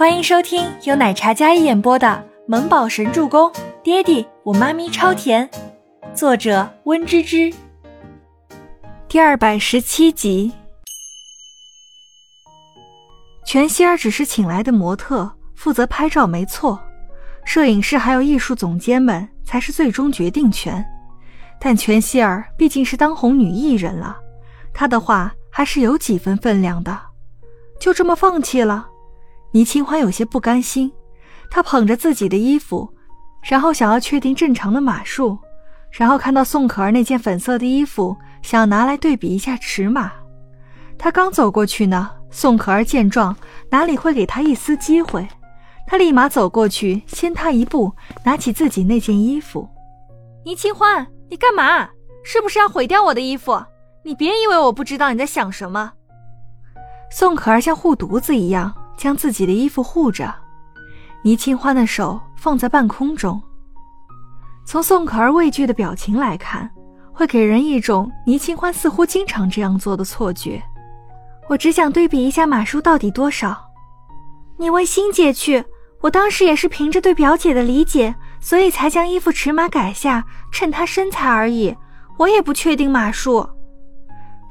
欢迎收听由奶茶嘉一演播的《萌宝神助攻》，爹地我妈咪超甜，作者温芝芝。第二百十七集。全希儿只是请来的模特，负责拍照没错，摄影师还有艺术总监们才是最终决定权。但全希儿毕竟是当红女艺人了，她的话还是有几分分量的。就这么放弃了？倪清欢有些不甘心，她捧着自己的衣服，然后想要确定正常的码数，然后看到宋可儿那件粉色的衣服，想要拿来对比一下尺码。他刚走过去呢，宋可儿见状，哪里会给他一丝机会？他立马走过去，先他一步，拿起自己那件衣服。倪清欢，你干嘛？是不是要毁掉我的衣服？你别以为我不知道你在想什么。宋可儿像护犊子一样。将自己的衣服护着，倪清欢的手放在半空中。从宋可儿畏惧的表情来看，会给人一种倪清欢似乎经常这样做的错觉。我只想对比一下码数到底多少。你问欣姐去，我当时也是凭着对表姐的理解，所以才将衣服尺码改下，衬她身材而已。我也不确定码数。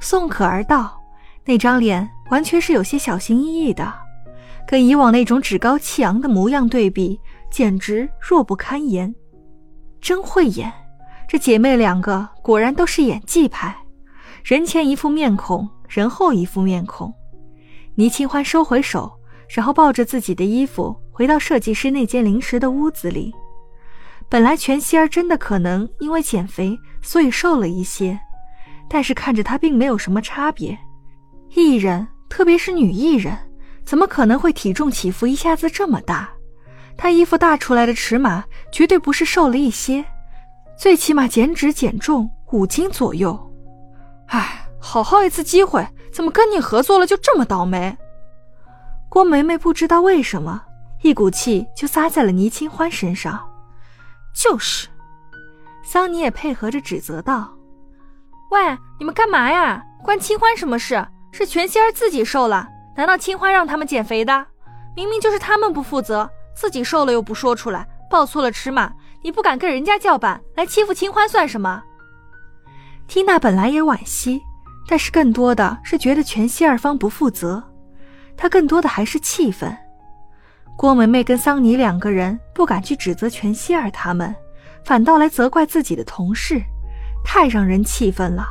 宋可儿道，那张脸完全是有些小心翼翼的。跟以往那种趾高气扬的模样对比，简直弱不堪言。真会演，这姐妹两个果然都是演技派，人前一副面孔，人后一副面孔。倪清欢收回手，然后抱着自己的衣服回到设计师那间临时的屋子里。本来全希儿真的可能因为减肥，所以瘦了一些，但是看着她并没有什么差别。艺人，特别是女艺人。怎么可能会体重起伏一下子这么大？她衣服大出来的尺码绝对不是瘦了一些，最起码减脂减重五斤左右。唉，好好一次机会，怎么跟你合作了就这么倒霉？郭梅梅不知道为什么，一股气就撒在了倪清欢身上。就是，桑尼也配合着指责道：“喂，你们干嘛呀？关清欢什么事？是全希儿自己瘦了。”难道清欢让他们减肥的？明明就是他们不负责，自己瘦了又不说出来，报错了尺码，你不敢跟人家叫板，来欺负清欢算什么？缇娜本来也惋惜，但是更多的是觉得全息二方不负责，她更多的还是气愤。郭梅梅跟桑尼两个人不敢去指责全希二他们，反倒来责怪自己的同事，太让人气愤了。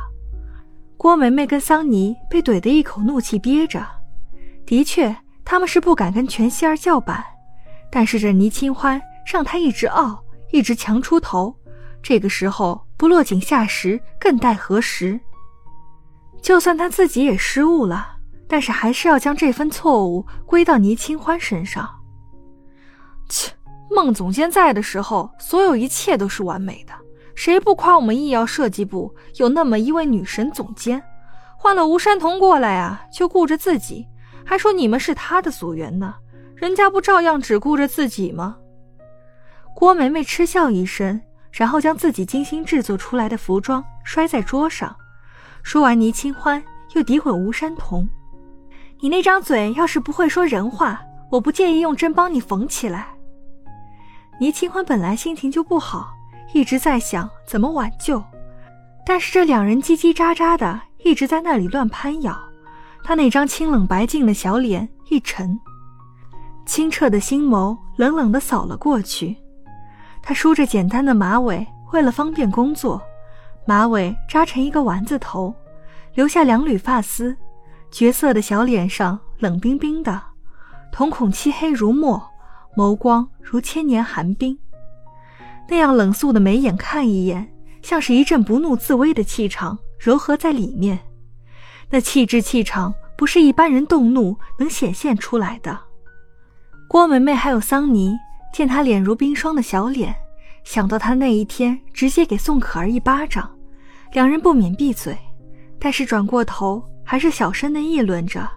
郭梅梅跟桑尼被怼得一口怒气憋着。的确，他们是不敢跟全希儿叫板，但是这倪清欢让他一直傲，一直强出头，这个时候不落井下石，更待何时？就算他自己也失误了，但是还是要将这份错误归到倪清欢身上。切，孟总监在的时候，所有一切都是完美的，谁不夸我们艺耀设计部有那么一位女神总监？换了吴山童过来啊，就顾着自己。还说你们是他的组员呢，人家不照样只顾着自己吗？郭梅梅嗤笑一声，然后将自己精心制作出来的服装摔在桌上。说完，倪清欢又诋毁吴山童：“你那张嘴要是不会说人话，我不介意用针帮你缝起来。”倪清欢本来心情就不好，一直在想怎么挽救，但是这两人叽叽喳喳的，一直在那里乱攀咬。他那张清冷白净的小脸一沉，清澈的心眸冷冷地扫了过去。他梳着简单的马尾，为了方便工作，马尾扎成一个丸子头，留下两缕发丝。绝色的小脸上冷冰冰的，瞳孔漆黑如墨，眸光如千年寒冰。那样冷肃的眉眼看一眼，像是一阵不怒自威的气场柔和在里面。那气质气场不是一般人动怒能显现出来的。郭梅梅还有桑尼见他脸如冰霜的小脸，想到他那一天直接给宋可儿一巴掌，两人不免闭嘴，但是转过头还是小声的议论着。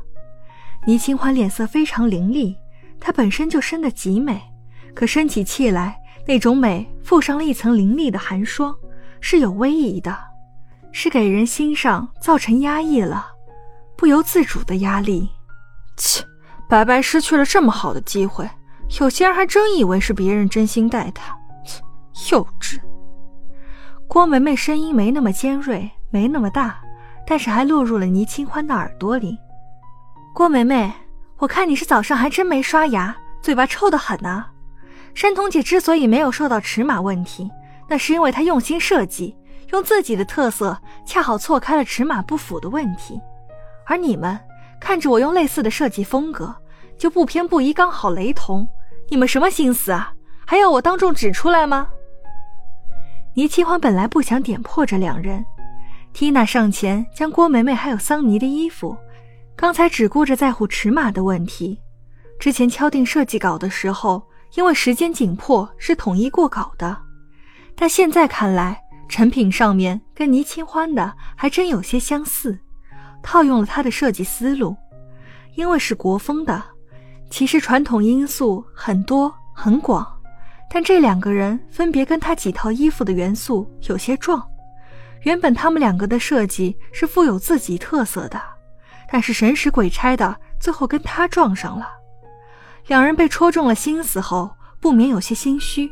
倪清欢脸色非常凌厉，她本身就生得极美，可生起气来那种美附上了一层凌厉的寒霜，是有威仪的。是给人心上造成压抑了，不由自主的压力。切，白白失去了这么好的机会，有些人还真以为是别人真心待他，幼稚。郭梅梅声音没那么尖锐，没那么大，但是还落入了倪清欢的耳朵里。郭梅梅，我看你是早上还真没刷牙，嘴巴臭得很呢。山童姐之所以没有受到尺码问题，那是因为她用心设计，用自己的特色，恰好错开了尺码不符的问题。而你们看着我用类似的设计风格，就不偏不倚，刚好雷同。你们什么心思啊？还要我当众指出来吗？倪清欢本来不想点破这两人，缇娜上前将郭梅梅还有桑尼的衣服，刚才只顾着在乎尺码的问题，之前敲定设计稿的时候。因为时间紧迫，是统一过稿的，但现在看来，成品上面跟倪清欢的还真有些相似，套用了他的设计思路。因为是国风的，其实传统因素很多很广，但这两个人分别跟他几套衣服的元素有些撞。原本他们两个的设计是富有自己特色的，但是神使鬼差的，最后跟他撞上了。两人被戳中了心思后，不免有些心虚，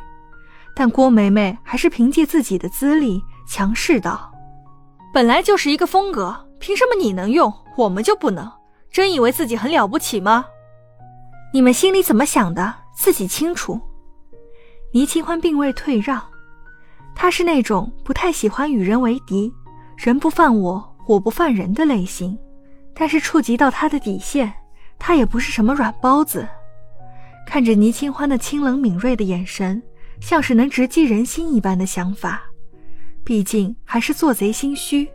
但郭梅梅还是凭借自己的资历强势道：“本来就是一个风格，凭什么你能用，我们就不能？真以为自己很了不起吗？你们心里怎么想的，自己清楚。”倪清欢并未退让，他是那种不太喜欢与人为敌，人不犯我，我不犯人的类型，但是触及到他的底线，他也不是什么软包子。看着倪清欢那清冷敏锐的眼神，像是能直击人心一般的想法。毕竟还是做贼心虚。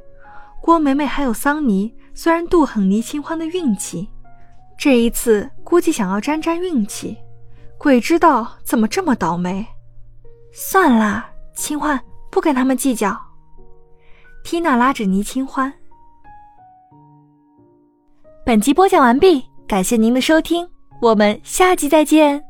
郭梅梅还有桑尼，虽然妒恨倪清欢的运气，这一次估计想要沾沾运气。鬼知道怎么这么倒霉。算了，清欢不跟他们计较。缇娜拉着倪清欢。本集播讲完毕，感谢您的收听。我们下集再见。